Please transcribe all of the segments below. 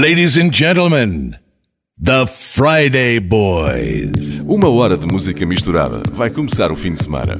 Ladies and gentlemen, The Friday Boys. Uma hora de música misturada. Vai começar o fim de semana.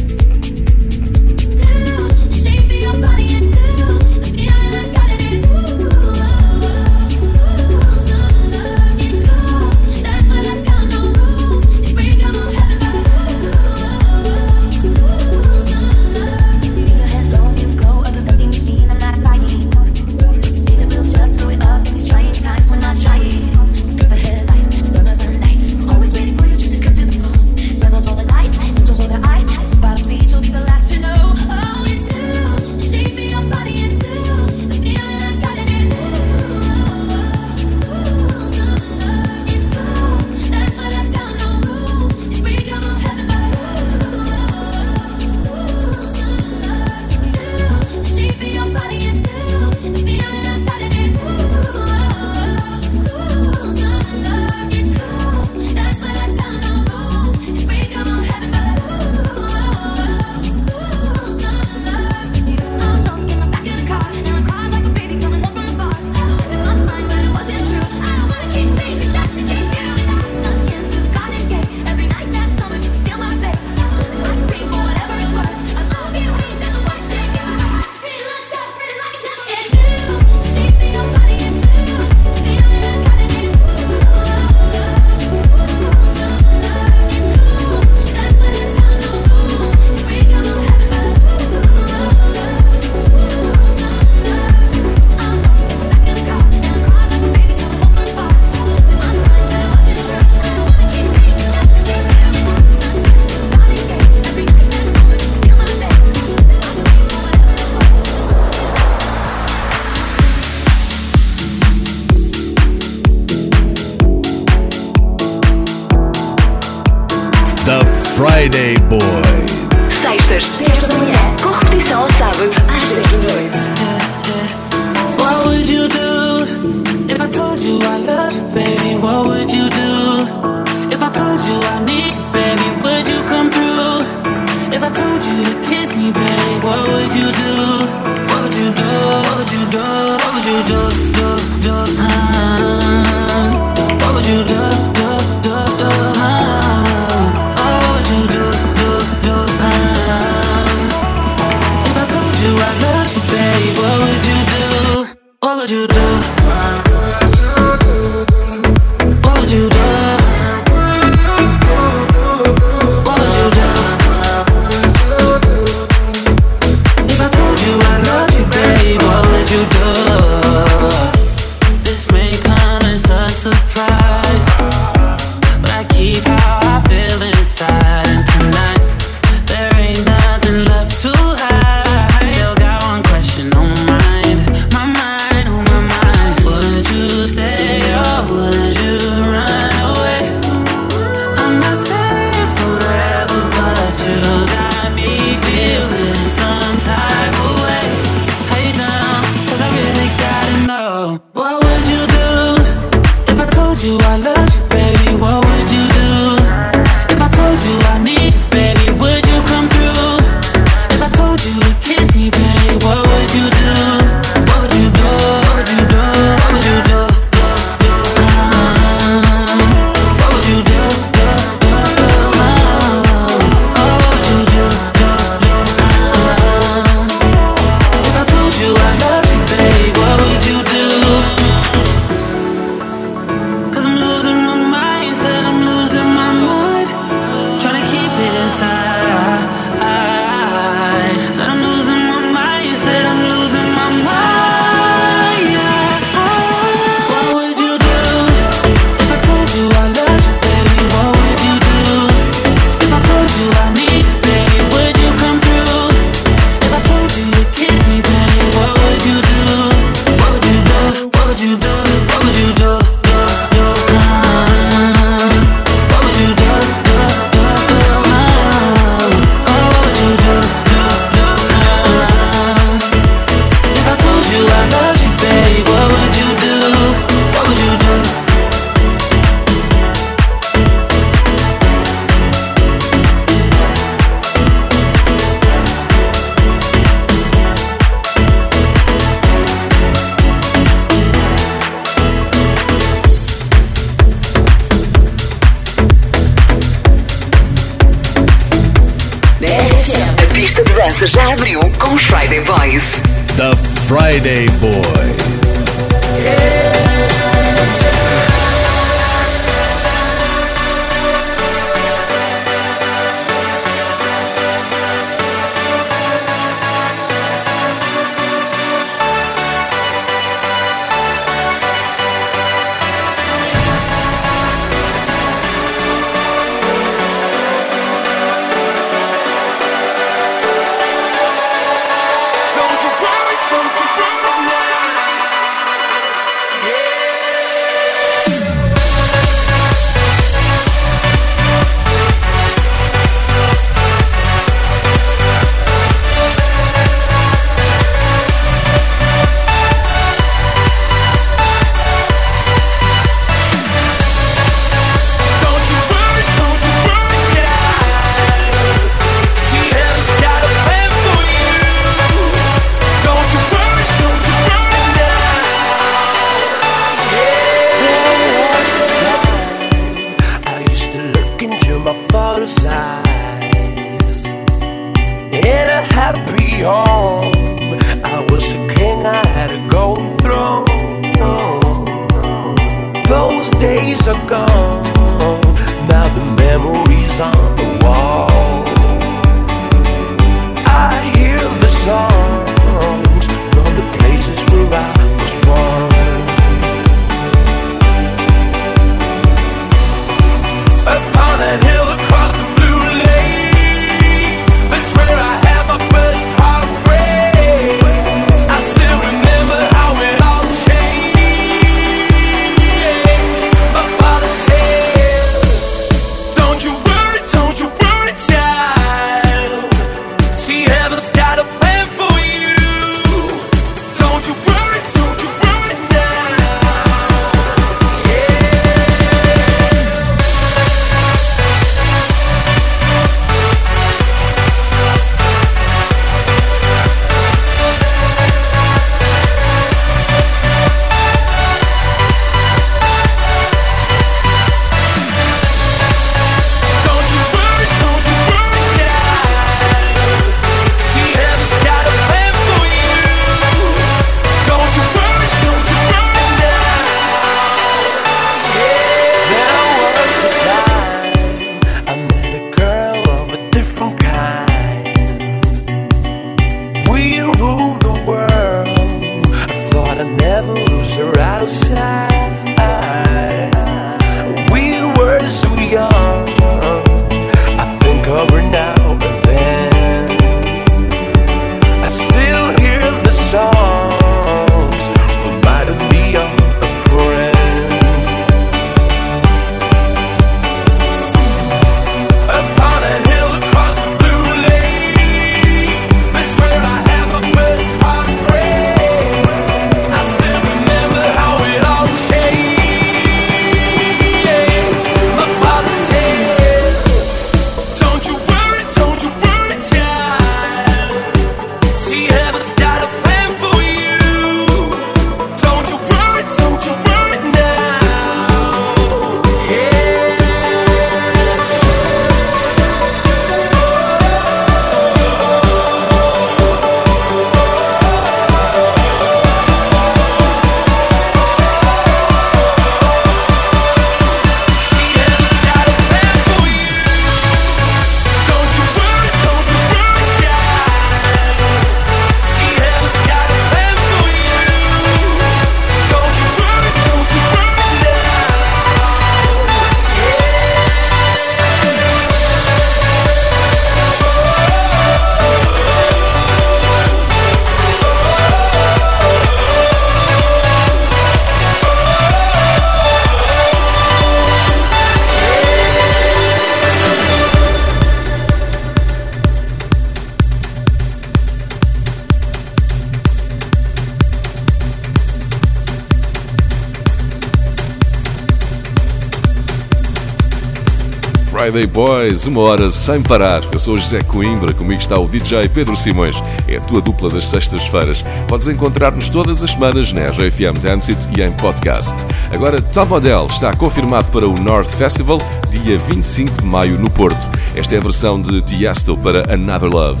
Highway Boys, uma hora sem parar. Eu sou José Coimbra, comigo está o DJ Pedro Simões. É a tua dupla das sextas-feiras. Podes encontrar-nos todas as semanas na RFM Dancet e em podcast. Agora, Top Odell está confirmado para o North Festival, dia 25 de maio, no Porto. Esta é a versão de Tiesto para Another Love.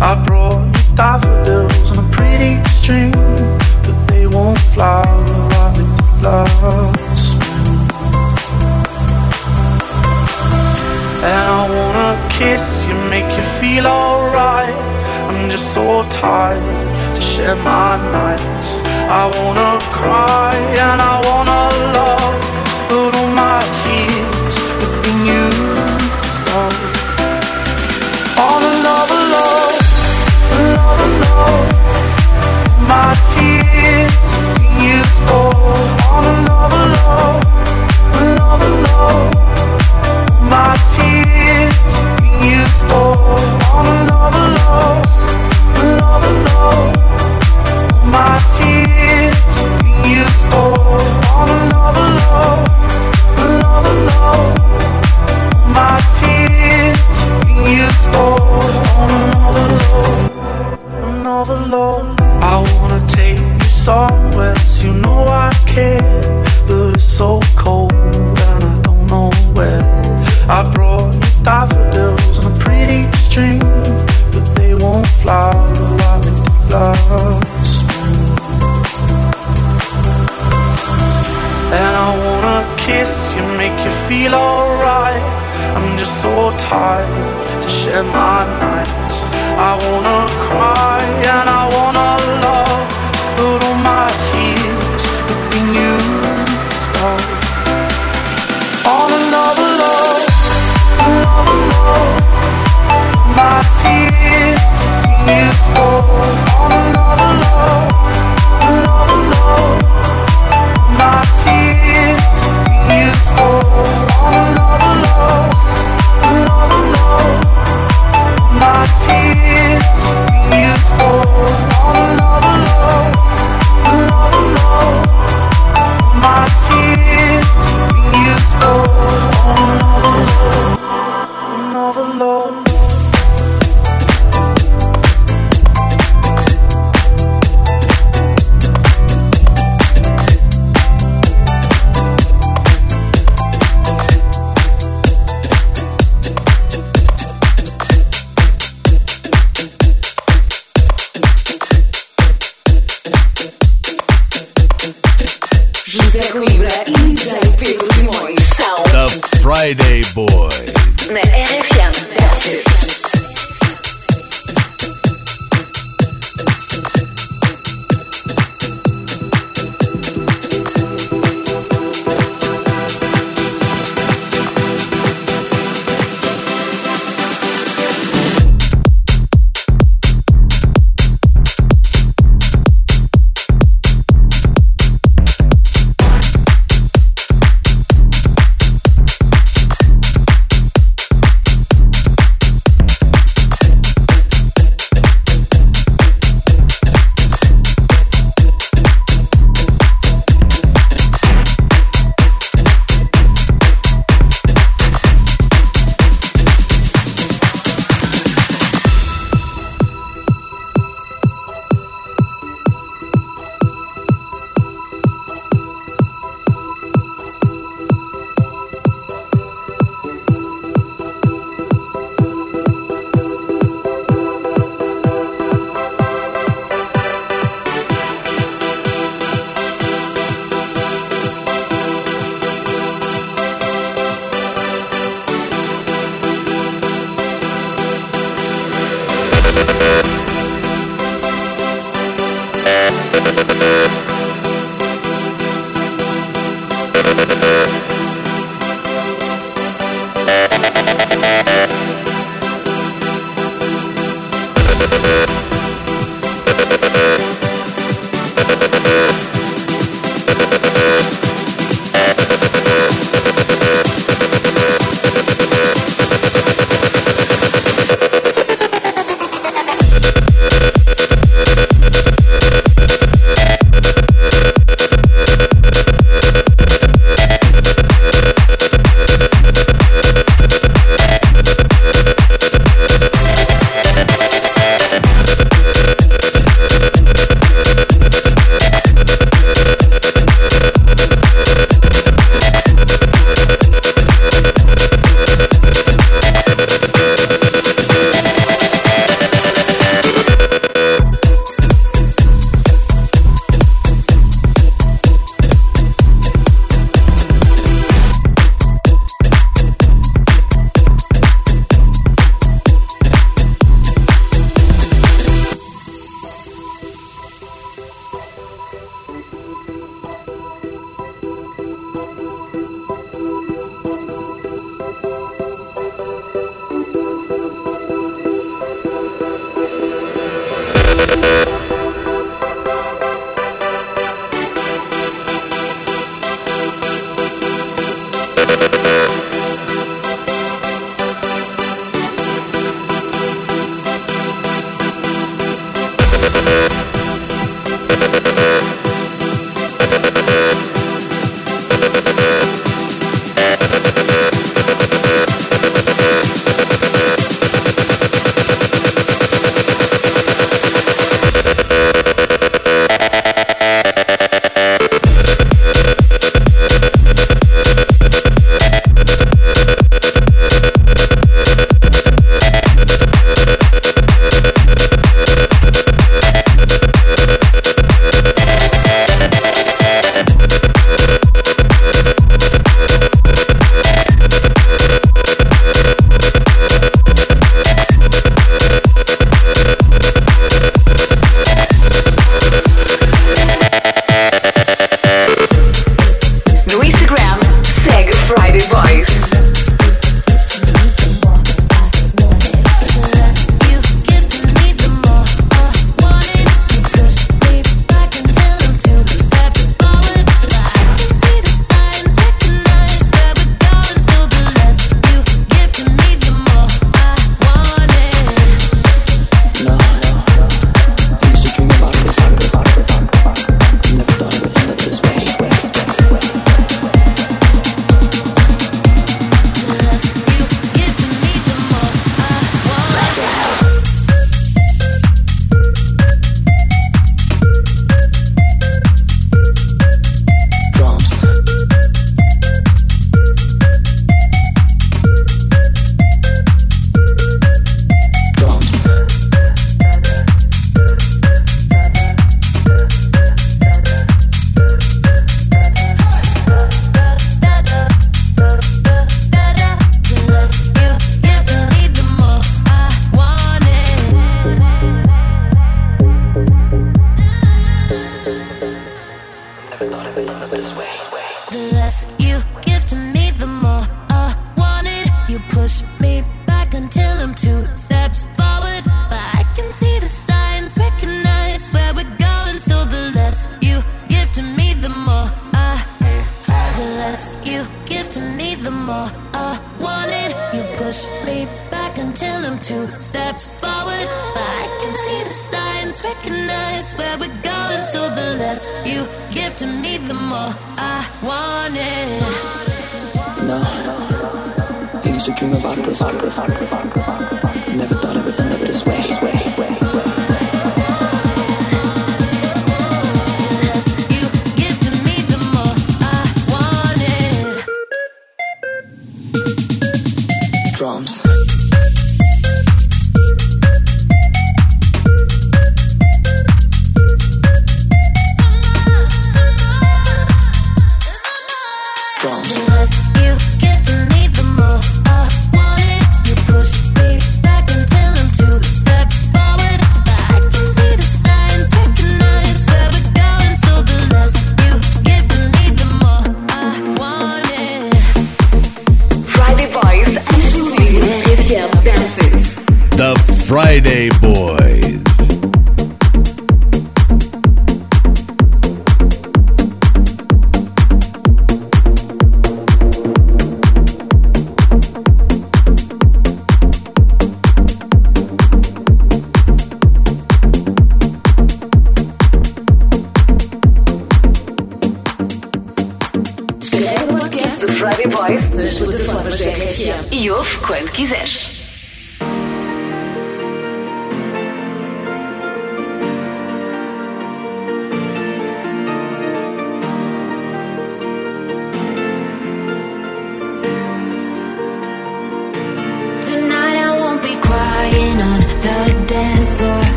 I brought Daffodils on a pretty string, but they won't flower like love spring. And I wanna kiss you, make you feel alright. I'm just so tired to share my nights. I wanna cry and I wanna love, but all my tears have been used up. All my tears. Friday Boy.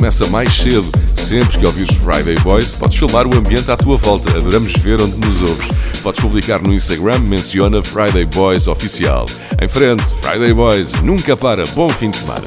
Começa mais cedo. Sempre que ouvires Friday Boys, podes filmar o ambiente à tua volta. Adoramos ver onde nos ouves. Podes publicar no Instagram, menciona Friday Boys Oficial. Em frente, Friday Boys, nunca para. Bom fim de semana.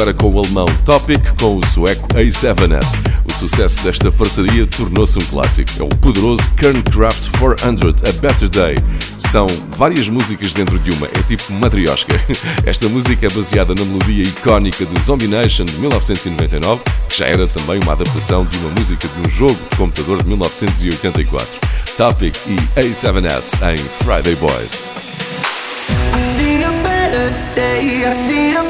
agora com o alemão Topic com o sueco A7S. O sucesso desta parceria tornou-se um clássico. É o poderoso Kerncraft 400 A Better Day. São várias músicas dentro de uma, é tipo matriosca. Esta música é baseada na melodia icónica de Zombie Nation de 1999, que já era também uma adaptação de uma música de um jogo de computador de 1984. Topic e A7S em Friday Boys. I see a better day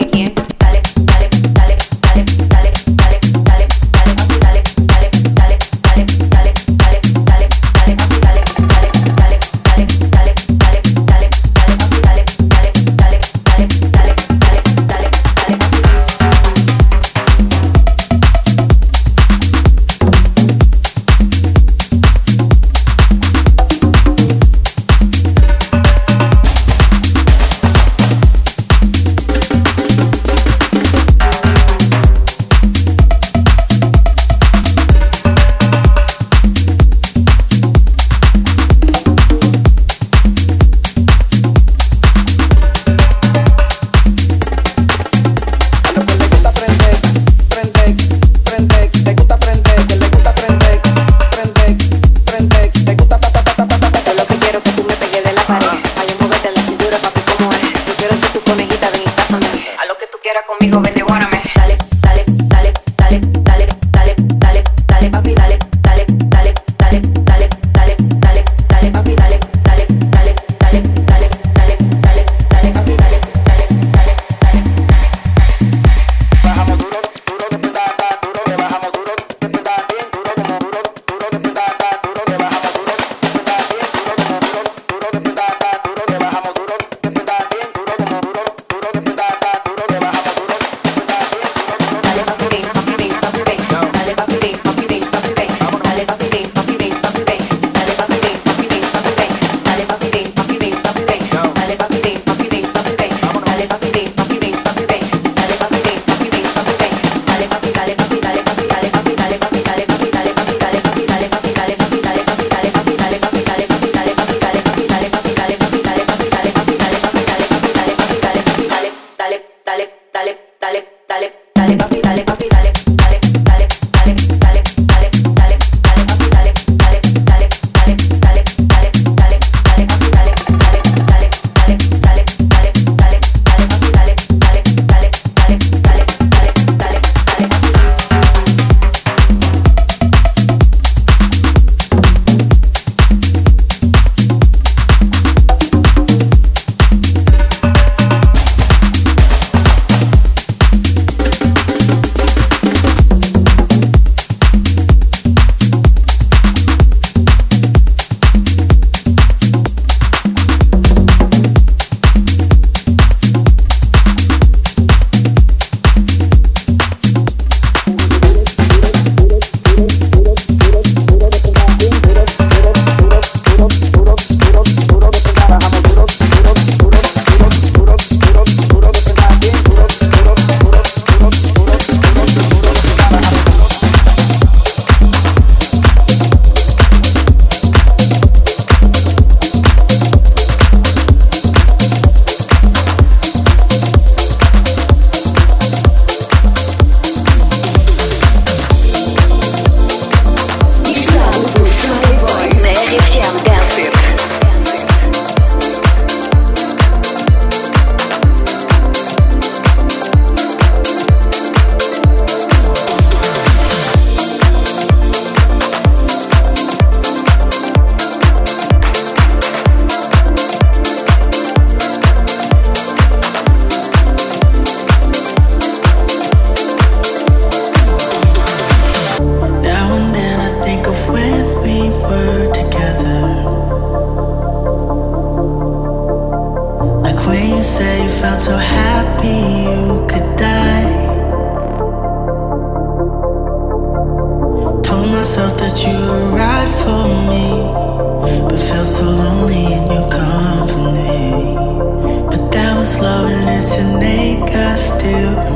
you.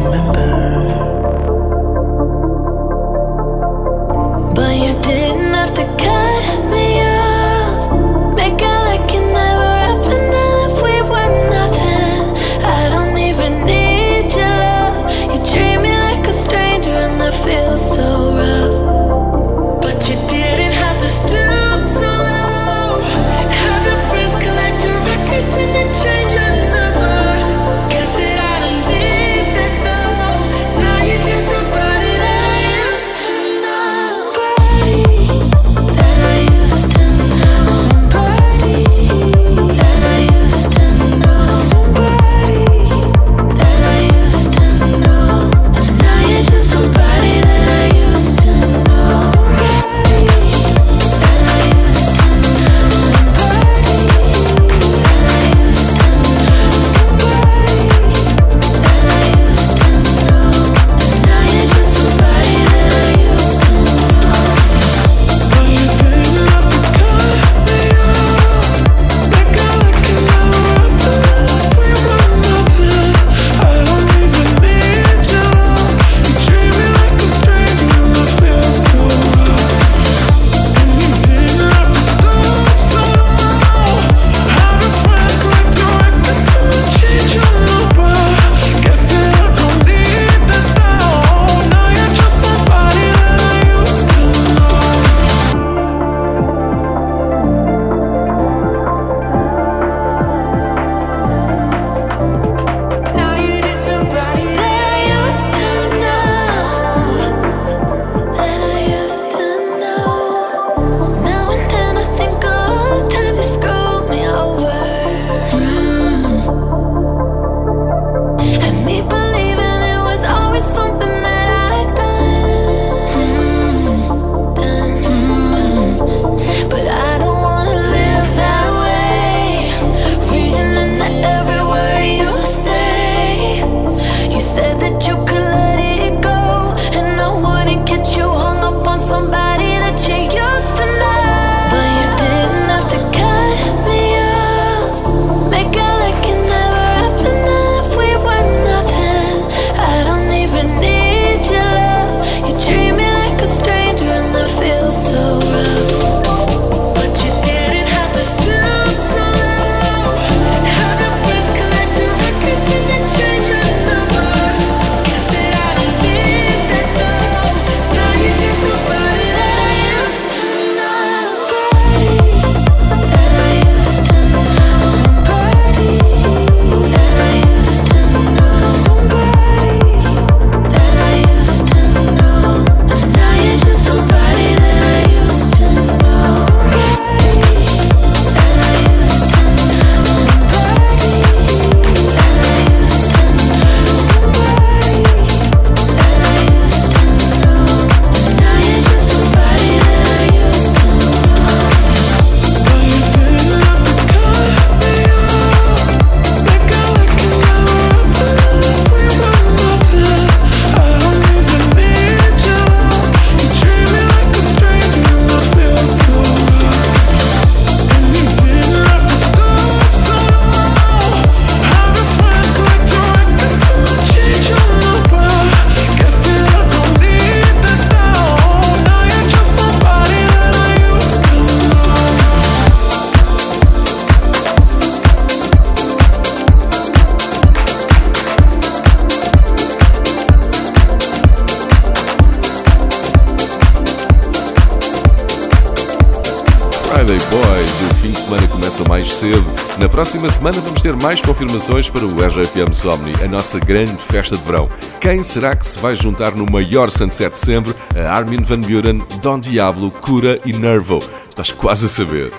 Próxima semana vamos ter mais confirmações para o RFM Somni, a nossa grande festa de verão. Quem será que se vai juntar no maior sunset de sempre? A Armin Van Buren, Don Diablo, Cura e Nervo. Estás quase a saber.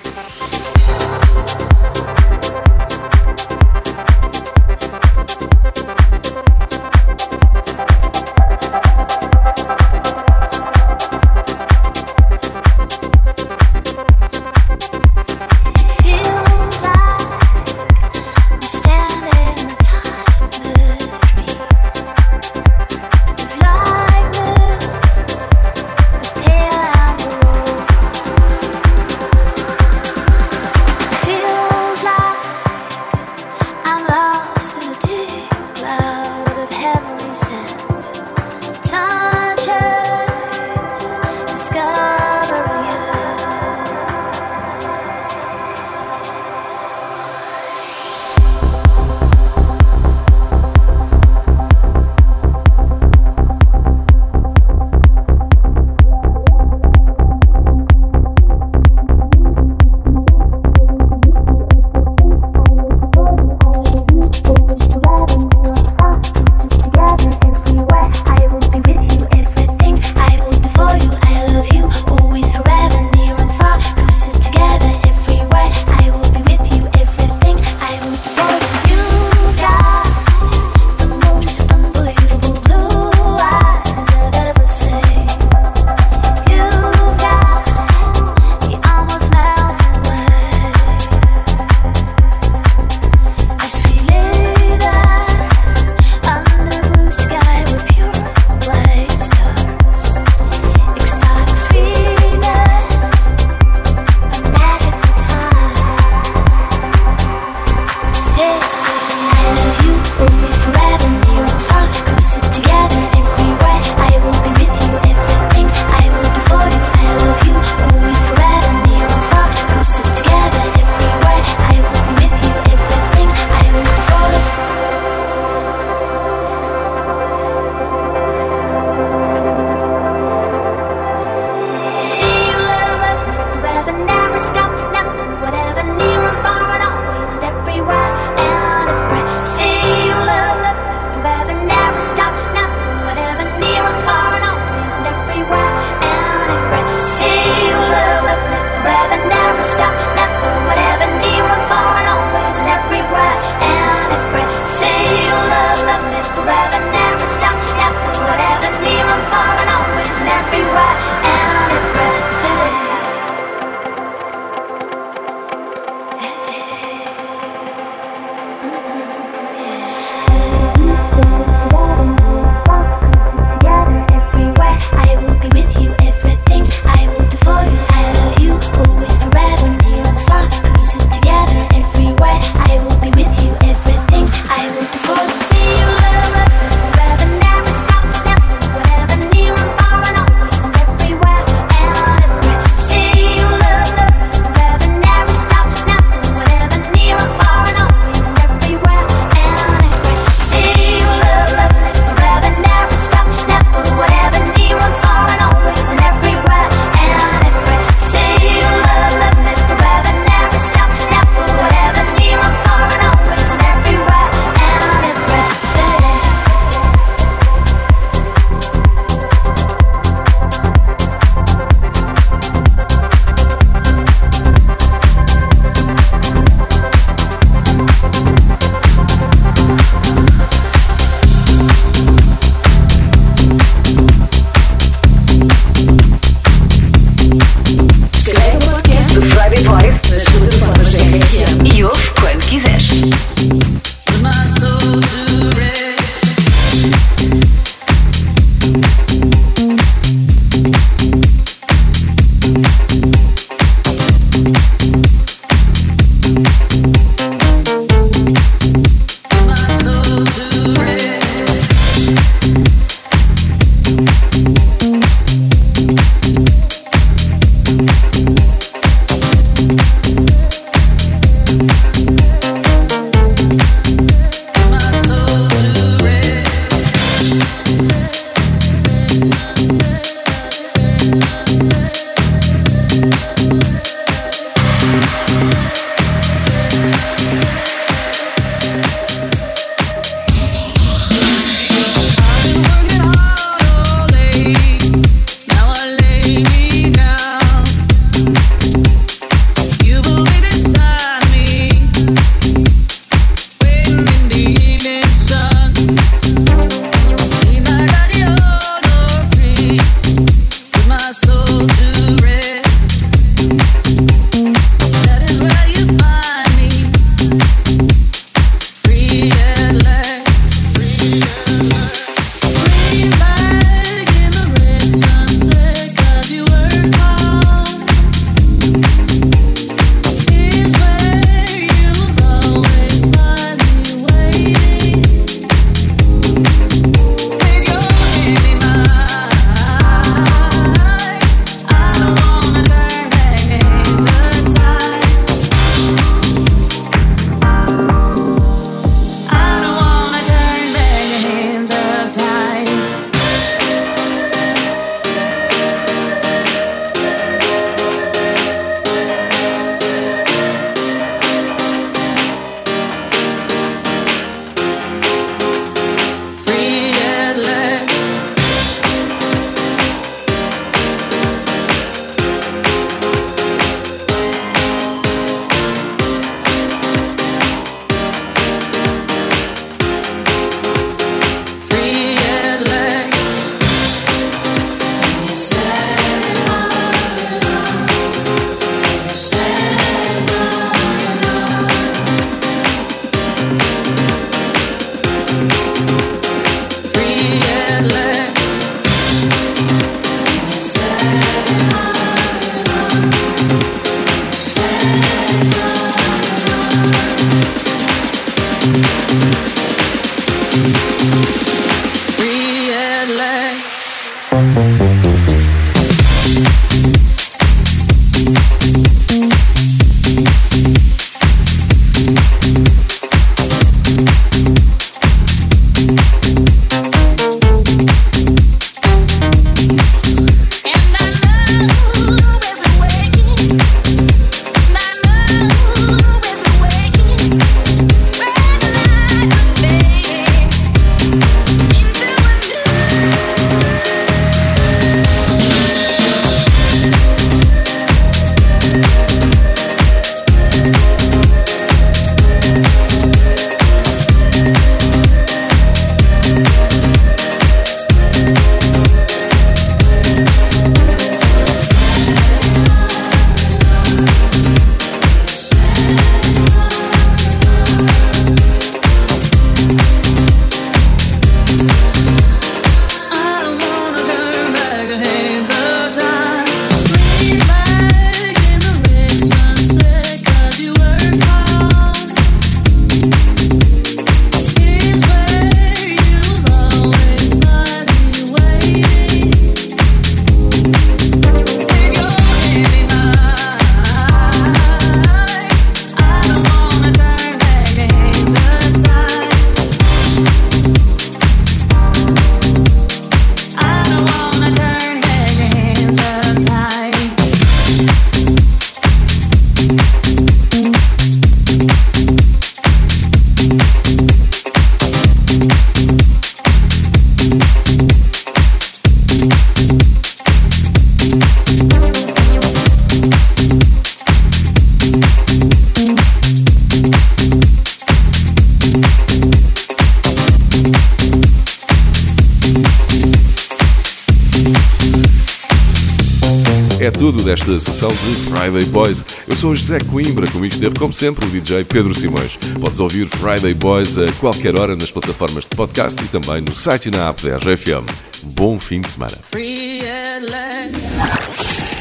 Sessão de Friday Boys. Eu sou o José Coimbra, comigo esteve, como sempre, o DJ Pedro Simões. Podes ouvir Friday Boys a qualquer hora nas plataformas de podcast e também no site e na app da RFM. Bom fim de semana.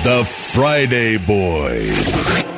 The Friday Boys.